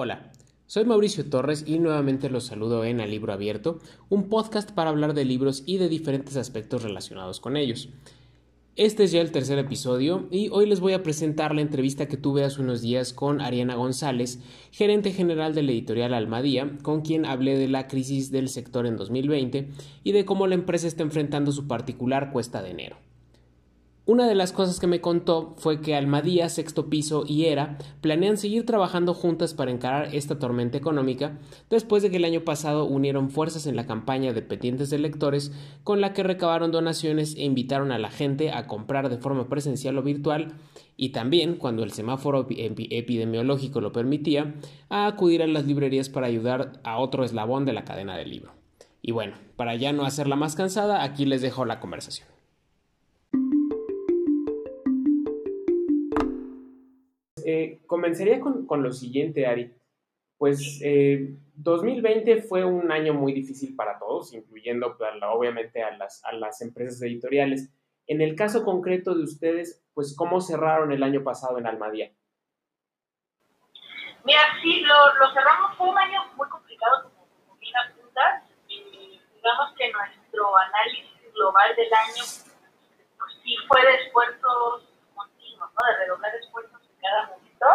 Hola, soy Mauricio Torres y nuevamente los saludo en A Libro Abierto, un podcast para hablar de libros y de diferentes aspectos relacionados con ellos. Este es ya el tercer episodio y hoy les voy a presentar la entrevista que tuve hace unos días con Ariana González, gerente general de la editorial Almadía, con quien hablé de la crisis del sector en 2020 y de cómo la empresa está enfrentando su particular cuesta de enero. Una de las cosas que me contó fue que Almadía, Sexto Piso y ERA planean seguir trabajando juntas para encarar esta tormenta económica después de que el año pasado unieron fuerzas en la campaña de pendientes de lectores con la que recabaron donaciones e invitaron a la gente a comprar de forma presencial o virtual y también, cuando el semáforo epidemiológico lo permitía, a acudir a las librerías para ayudar a otro eslabón de la cadena del libro. Y bueno, para ya no hacerla más cansada, aquí les dejo la conversación. Eh, comenzaría con, lo siguiente, Ari. Pues 2020 eh, fue un año muy difícil para todos, incluyendo pues, obviamente a las, a las empresas editoriales. En el caso concreto de ustedes, pues ¿cómo cerraron el año pasado en Almadía? Mira, sí, lo, cerramos, fue un año muy complicado, como bien apuntas, y digamos que nuestro análisis global del año, pues sí fue de esfuerzos continuos, ¿no? de redoblar esfuerzos cada momento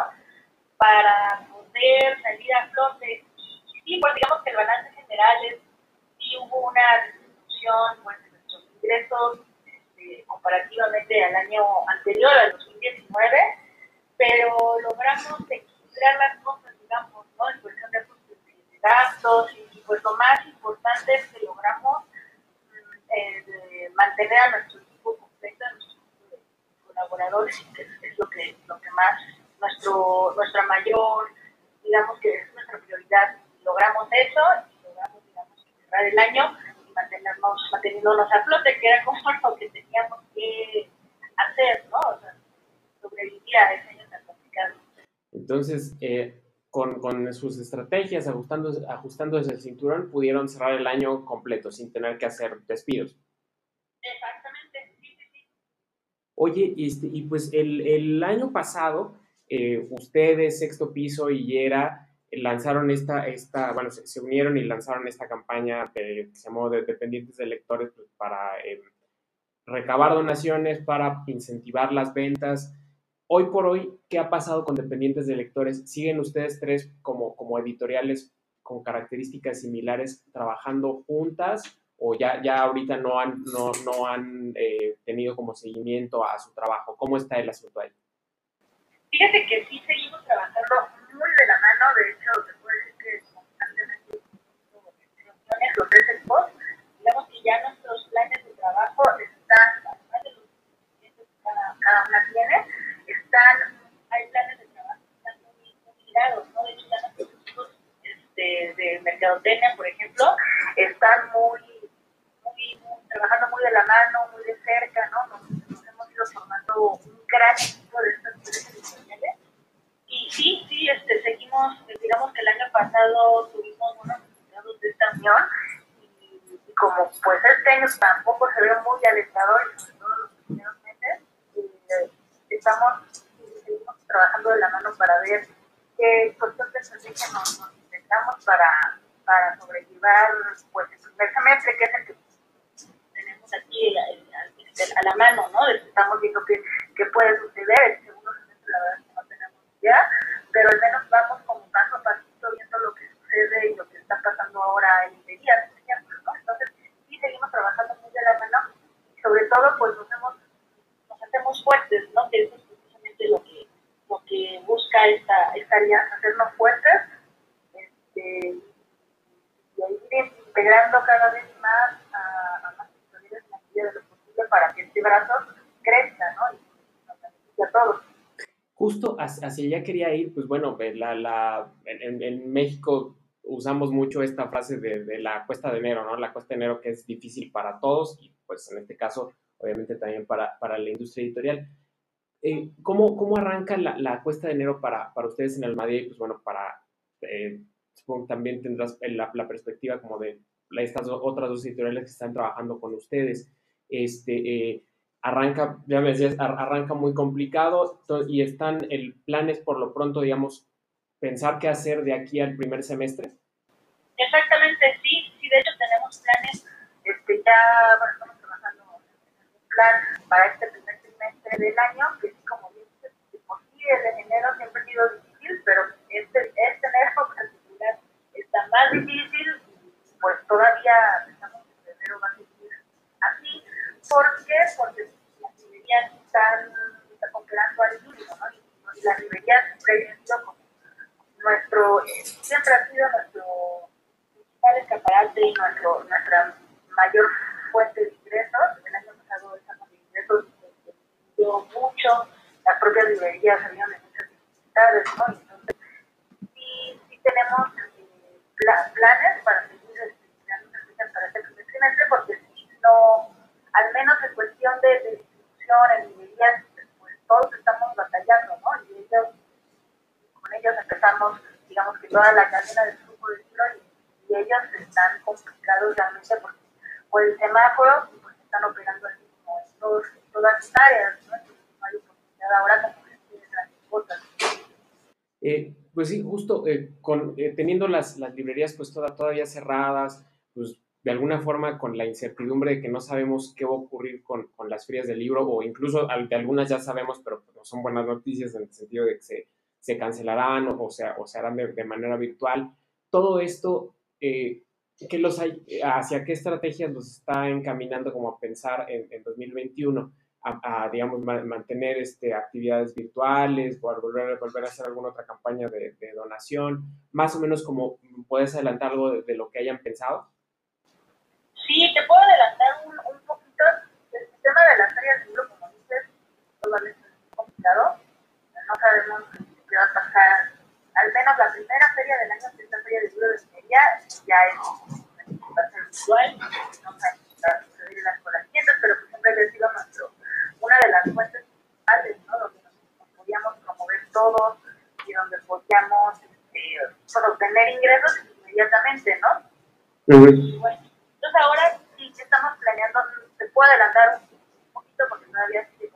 para poder salir a flote. Y, sí, pues digamos que el balance general es, sí hubo una disminución pues, de nuestros ingresos este, comparativamente al año anterior, al 2019, pero logramos equilibrar las cosas, digamos, ¿no? En cuestión de gastos y, pues lo más importante es que logramos eh, mantener a nuestro equipo completo, a nuestros colaboradores, que es, lo, que, lo que más, nuestro, nuestra mayor, digamos que es nuestra prioridad. Logramos eso y logramos, digamos, cerrar el año y mantenernos, manteniéndonos a flote, que era como lo que teníamos que hacer, ¿no? O sea, sobrevivir a ese año tan complicado. Entonces, eh, con, con, sus estrategias, ajustando, ajustándose el cinturón, pudieron cerrar el año completo sin tener que hacer despidos. Oye, este, y pues el, año pasado, eh, ustedes, Sexto Piso y Yera, lanzaron esta, esta bueno, se, unieron y lanzaron esta campaña que se llamó de Dependientes de Lectores pues, para eh, recabar donaciones, para incentivar las ventas. Hoy por hoy, ¿qué ha pasado con Dependientes de Lectores? ¿Siguen ustedes tres como, como editoriales con características similares trabajando juntas o ya, ya ahorita no han, no, no han eh, tenido como seguimiento a su trabajo? ¿Cómo está el asunto ahí? Fíjate que sí seguimos trabajando muy de la mano, de hecho, puede decir que constantemente los tres equipos, digamos que ya nuestros planes de trabajo están, además de los que cada, cada una tiene, están, hay planes de trabajo que están muy, muy ligados, ¿no? De hecho, ya nuestros de mercadotecnia, por ejemplo, están muy de la mano, muy de cerca, ¿no? Nos, hemos ido formando un gran equipo de estas mujeres editoriales. Y sí, sí, este, seguimos, digamos que el año pasado tuvimos unos resultados de esta unión y, como pues este año tampoco se ve muy alentador, sobre todo los primeros meses, eh, estamos, seguimos trabajando de la mano para ver qué estrategia nos, nos intentamos para, para sobrellevar pues el primer semestre, que es el que aquí a, la mano, ¿no? Estamos viendo qué puede suceder, semestre la verdad que no tenemos idea, pero al menos vamos como paso a pasito viendo lo que sucede y lo que está pasando ahora en ejemplo, ¿no? Entonces, sí seguimos trabajando muy de la mano y sobre todo, pues nos, hemos, nos hacemos fuertes, ¿no? Que eso es precisamente lo que, que busca esta, esta alianza, hacernos fuertes este, y ir integrando cada vez más para que este brazo crezca, ¿no? Y nos beneficie a todos. Justo hacia allá quería ir, pues bueno, la, la, en, México usamos mucho esta frase de, la cuesta de enero, ¿no? La cuesta de enero que es difícil para todos y pues en este caso obviamente también para, para la industria editorial. Eh, ¿cómo, ¿Cómo arranca la, la, cuesta de enero para, para ustedes en Almadía y pues bueno, para, eh, supongo que también tendrás la perspectiva como de estas otras dos editoriales que están trabajando con ustedes este, eh, arranca, ya me decías, arranca muy complicado y están, el plan es por lo pronto, digamos, pensar qué hacer de aquí al primer semestre? Exactamente, sí, sí, de hecho tenemos planes, este, ya, bueno, estamos trabajando en un plan para este primer semestre del año, que sí, como dices, por sí el enero siempre ha sido difícil, pero este, este enero en particular está más difícil, pues todavía estamos en febrero va a seguir así, ¿por qué? Porque las librerías están, congelando al mínimo, ¿no? Y las librerías como nuestro, siempre ha sido nuestro principal escaparate y nuestro, nuestra mayor fuente de ingresos. El año pasado fuente de ingresos dio mucho, las propias librerías salieron de muchas dificultades, ¿no? Entonces, sí, sí tenemos eh, pla- planes para seguir este, creando para este primer trimestre, porque si no, menos en cuestión de, distribución en librerías, pues todos estamos batallando, ¿no? Y ellos con ellos empezamos, digamos que toda la cadena del flujo de libros y, y ellos están complicados realmente porque por el semáforo pues están operando al mismo en, todos, todas las áreas, ¿no? Entonces no hay oportunidad ahora como que tiene las cosas. Eh, pues sí, justo eh, con, eh, teniendo las, las librerías pues toda, todavía cerradas, pues de alguna forma con la incertidumbre de que no sabemos qué va a ocurrir con, con las ferias del libro o incluso de algunas ya sabemos, pero pues, no son buenas noticias en el sentido de que se, se cancelarán o, o, se, harán de, manera virtual. Todo esto, eh, ¿qué los hay, ¿hacia qué estrategias los está encaminando como a pensar en, en 2021? A, digamos, ma- mantener este, actividades virtuales, volver, volver a hacer alguna otra campaña de, donación, más o menos como puedes adelantar algo de lo que hayan pensado. Sí, te puedo adelantar un, un poquito. El tema de las ferias del libro, como dices, todavía es complicado. No sabemos qué va a pasar. Al menos la primera feria del año, que es la feria del libro de Minería, ya es, va a ser virtual. No sabemos qué va a suceder en las corrientes, pero siempre ha sido nuestro, una de las fuentes principales, ¿no? Donde nos, podíamos promover todos y donde podíamos pues, obtener ingresos inmediatamente, ¿no? Y bueno, ahora sí que estamos planeando, se puede adelantar un poquito porque todavía sigue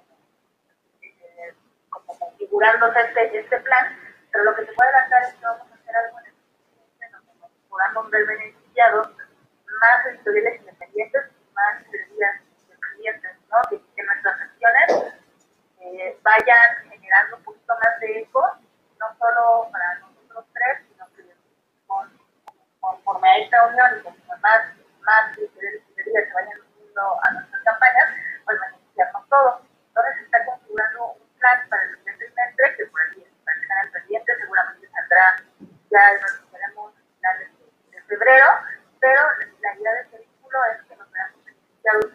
eh, como configurándose este, este plan, pero lo que se puede adelantar es que vamos a hacer algo en el nos podamos ver beneficiados más editoriales independientes y más librerías independientes, ¿no? Que, que nuestras secciones eh, vayan generando un poquito más de eco, no solo para nosotros tres, sino que con, conforme a esta unión y conforme más, más editoriales y librerías se vayan uniendo a nuestras campañas, pues beneficiarnos todos. Entonces se está configurando un plan para el primer trimestre que por ahí para que estén al pendiente, seguramente saldrá ya lo anunciaremos a finales de, de febrero, pero la idea de este vínculo es que nos veamos beneficiados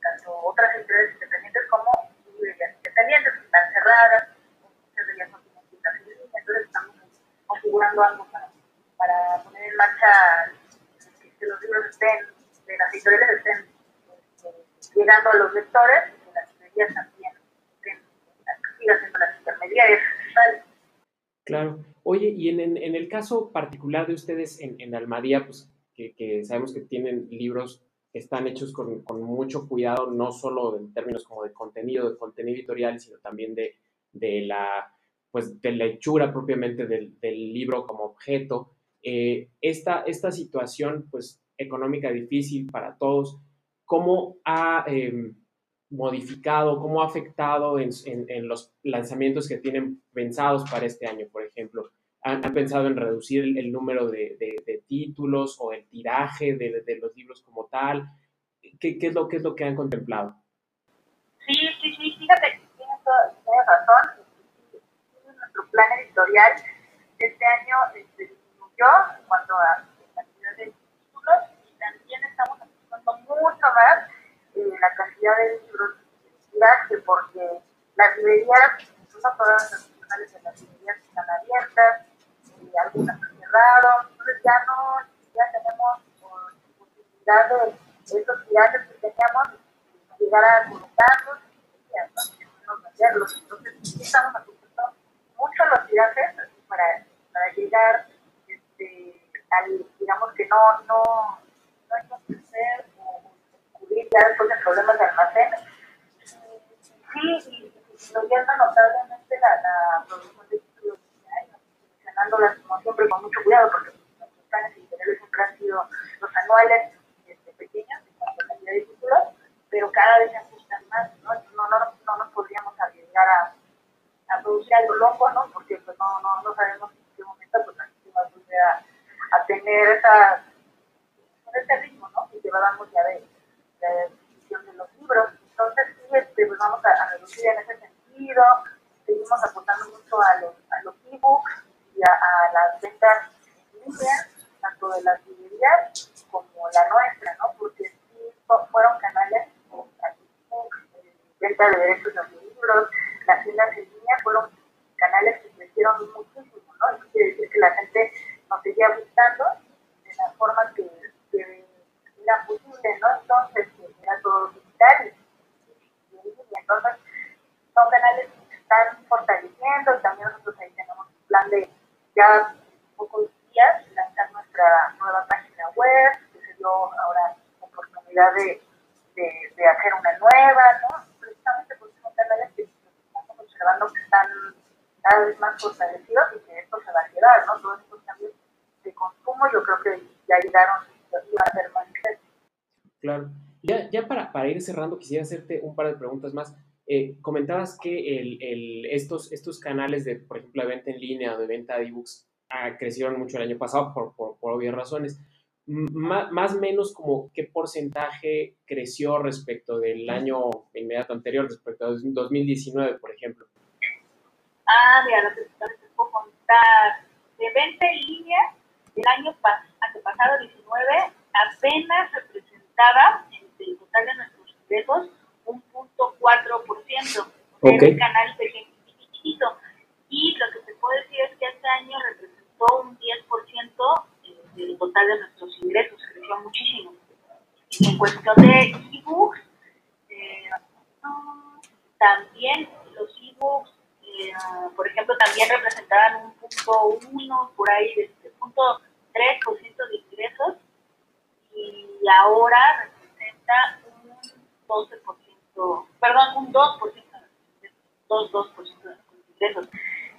tanto otras editoriales independientes como librerías independientes que están cerradas, muchas de ellas no tienen tiendas en línea, entonces estamos configurando algo para, para poner en marcha que, que los libros estén, que las editoriales estén este, llegando a los lectores y que las librerías también estén, sigan siendo las intermediarias. Claro. Oye, y en, en, en, el caso particular de ustedes en, en Almadía, pues que, que, sabemos que tienen libros que están hechos con, con, mucho cuidado, no solo en términos como de contenido, de contenido editorial, sino también de, de la pues de la hechura propiamente del, del libro como objeto. Eh, esta, esta situación pues económica difícil para todos, ¿cómo ha eh, modificado, cómo ha afectado en, en, los lanzamientos que tienen pensados para este año, por ejemplo? ¿Han, pensado en reducir el, número de, de, de, títulos o el tiraje de, de, los libros como tal? ¿Qué, ¿Qué, es lo, ¿Qué es lo que han contemplado? Sí, sí, sí, fíjate, tienes, tienes razón. Nuestro plan editorial este año este, disminuyó en cuanto a la cantidad de títulos y también estamos apostando mucho más en la cantidad de libros de tiraje porque las librerías, no todas las nacionales de las librerías están abiertas, y algunas han cerrado, entonces ya no, ya tenemos posibilidad de esos tirajes que teníamos llegar a colocarlos y venderlos. Entonces estamos mucho los tirajes para, para llegar este, al, digamos que no, no, no hay que hacer o cubrir ya después de problemas de almacén. Sí, y disminuyendo notablemente la, la producción de títulos que hay, seleccionándolas como siempre con mucho cuidado, porque nuestros planes editoriales siempre han sido los anuales este, pequeños en cuanto a cantidad de títulos, pero cada vez se ajustan más, ¿no? No, no, no nos podríamos arriesgar a, a producir algo loco, ¿no? Porque pues no, no, no sabemos en qué momento pues la gente va a volver a, tener esa, ese ritmo, ¿no? Que llevábamos ya de, de edición de los libros. Entonces, sí, este, pues vamos a, a reducir en ese sentido, seguimos aportando mucho a los, a los ebooks y a, las ventas en línea, tanto de las librerías como la nuestra, ¿no? Porque sí fueron canales como ebooks, eh, venta de derechos de los libros, las tiendas en fueron canales que crecieron muchísimo, ¿no? Eso quiere decir que la gente nos seguía buscando de la forma que, que era posible, ¿no? Entonces, era todo digital y, entonces son canales están fortaleciendo también nosotros ahí tenemos un plan de ya pocos días lanzar nuestra nueva página web, que se dio ahora oportunidad de, de, hacer una nueva, ¿no? Precisamente porque son canales que que están cada vez más fortalecidos y que esto se va a quedar, ¿no? Todos estos cambios de consumo yo creo que ya llegaron y van a más Claro. Ya, ya para, para ir cerrando, quisiera hacerte un par de preguntas más. Eh, comentabas que el, el, estos, estos canales de, por ejemplo, de venta en línea o de venta de ebooks ah, crecieron mucho el año pasado por, por, por obvias razones. Más o menos como qué porcentaje creció respecto del año inmediato anterior, respecto a 2019, por ejemplo. Ah, mira, lo que te puedo contar. De venta en línea, el año pas antepasado, 19, apenas representaba el total de nuestros ingresos un punto cuatro por ciento okay. el canal pequeñito. Y lo que te puedo decir es que este año representó un 10% del total de nuestros ingresos, creció muchísimo. Y en cuestión de ebooks, eh, también los ebooks, eh, por ejemplo, también representaban un punto uno, por ahí, de, de punto 3% de ingresos, y ahora representa un 12% perdón, un 2%, 2, 2 de ingresos.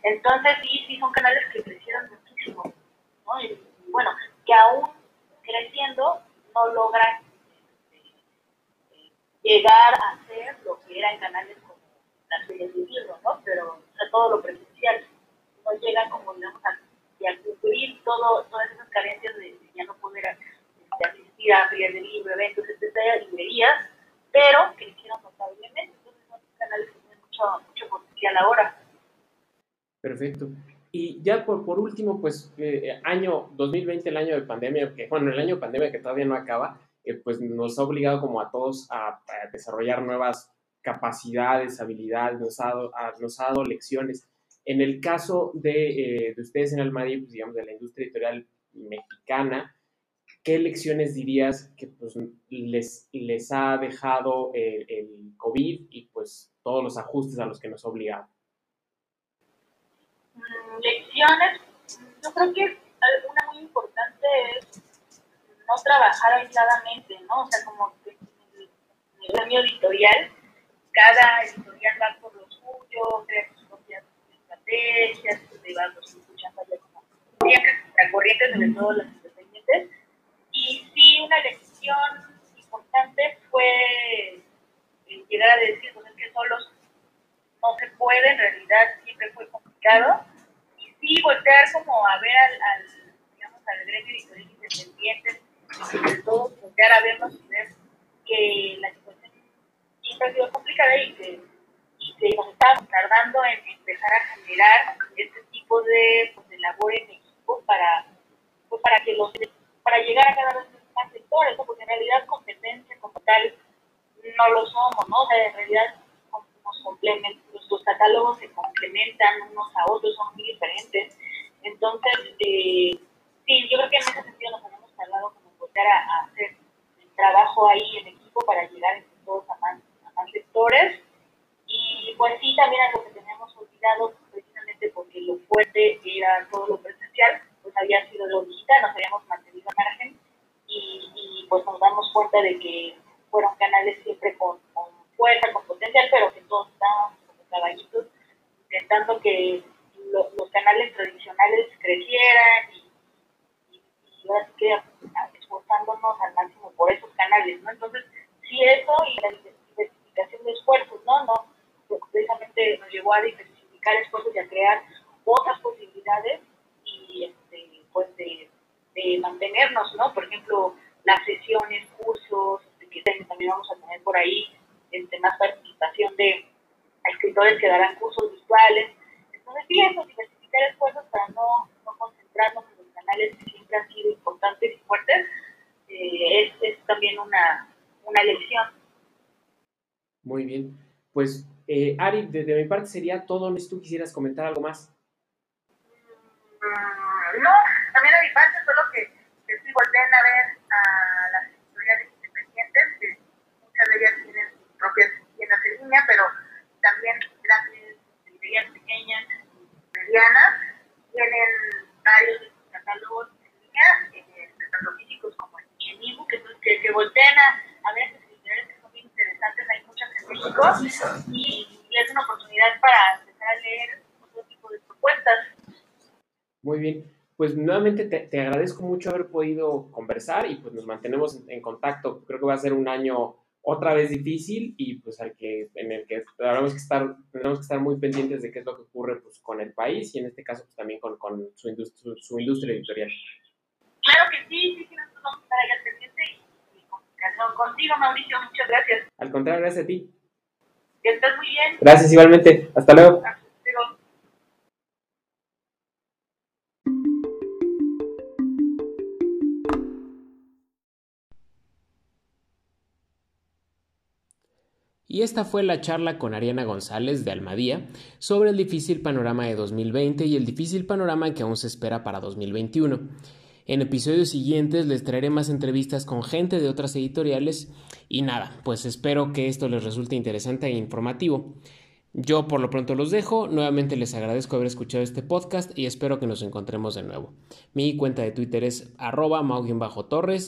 Entonces, sí, sí, son canales que crecieron muchísimo, ¿no? Y, bueno, que aún creciendo no logran llegar a ser lo que eran canales como las ferias de libro, ¿no? Pero, o sea, todo lo presencial, no llegan como, digamos, a, a cubrir todo, todas esas carencias de, ya no poder de asistir a ferias de libro, eventos, etcétera, librerías, pero crecieron notablemente. Entonces son canales que tienen mucho, mucho potencial ahora. Perfecto. Y ya por, por último, pues eh, año 2020, el año de pandemia, que bueno, el año de pandemia que todavía no acaba, eh, pues nos ha obligado como a todos a, desarrollar nuevas capacidades, habilidades, nos ha, dado, nos ha dado lecciones. En el caso de, eh, de ustedes en Almadí, pues digamos de la industria editorial mexicana, ¿qué lecciones dirías que pues, les, les ha dejado el, COVID y pues todos los ajustes a los que nos ha obligado? Lecciones, yo creo que una muy importante es no trabajar aisladamente, ¿no? O sea, como en el gremio editorial, cada editorial va por lo suyo, crea sus propias estrategias, se va los escuchando ya como corrientes, sobre todo las independientes, y sí, una lección importante fue eh, llegar a decir, pues es que solos no se puede, en realidad siempre fue complicado. Y sí, voltear como a ver al, al digamos, al gremio editorial independiente, y sobre todo voltear a vernos y ver que la situación siempre ha sido complicada y que, y que nos estábamos tardando en empezar a generar este tipo de, pues, de labor en equipo para, pues, para que los para llegar a cada vez más sectores, ¿no? porque en realidad competencia como tal no lo somos, ¿no? O sea, en realidad nos complementan, nuestros catálogos se complementan unos a otros, son muy diferentes. Entonces, eh, sí, yo creo que en ese sentido nos hemos tardado volver a, a, hacer el trabajo ahí en equipo para llegar entre todos a más, a más sectores. Y pues sí, también algo que tenemos olvidado, precisamente porque lo fuerte era todo lo presencial, pues había sido lo digital, nos habíamos mantenido al margen y, y, pues nos damos cuenta de que fueron canales siempre con, con fuerza, con potencial, pero que todos estábamos como caballitos intentando que los canales tradicionales crecieran y, y, ahora sí que esforzándonos al máximo por esos canales, ¿no? Entonces, sí eso y la diversificación de esfuerzos, ¿no? No, precisamente nos llevó a diversificar esfuerzos y a crear otras posibilidades y este, pues de, de mantenernos, ¿no? Por ejemplo, las sesiones, cursos, que también vamos a tener por ahí, este, más participación de escritores que darán cursos virtuales. Entonces, sí, eso, diversificar esfuerzos para no, no concentrarnos en los canales que siempre han sido importantes y fuertes, eh, es, es, también una, una lección. Muy bien. Pues, eh, Ari, desde mi parte sería todo. No sé si tú quisieras comentar algo más. Mm, no, también a mi parte, solo que, que sí volteen a ver a las editoriales independientes, que muchas de ellas tienen sus propias tiendas en línea, pero también grandes librerías pequeñas y medianas tienen varios catálogos en línea, eh, tanto físicos como en, ebook, que, que volteen a, a ver esas editoriales que son bien interesantes, hay muchas en México, y es una oportunidad para empezar a leer otro tipo de propuestas. Muy bien, pues nuevamente te, te, agradezco mucho haber podido conversar y pues nos mantenemos en, en, contacto. Creo que va a ser un año otra vez difícil y pues al que, en el que tendremos que estar, tendremos que estar muy pendientes de qué es lo que ocurre pues, con el país y en este caso pues, también con, con su, industria, su, su, industria editorial. Claro que sí, sí, sí, nosotros vamos a estar ahí al pendiente y, y comunicación contigo, Mauricio. Muchas gracias. Al contrario, gracias a ti. Que estés muy bien. Gracias igualmente. Hasta luego. Hasta Y esta fue la charla con Ariana González de Almadía sobre el difícil panorama de 2020 y el difícil panorama que aún se espera para 2021. En episodios siguientes les traeré más entrevistas con gente de otras editoriales y nada, pues espero que esto les resulte interesante e informativo. Yo por lo pronto los dejo, nuevamente les agradezco haber escuchado este podcast y espero que nos encontremos de nuevo. Mi cuenta de Twitter es arroba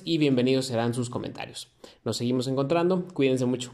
y bienvenidos serán sus comentarios. Nos seguimos encontrando, cuídense mucho.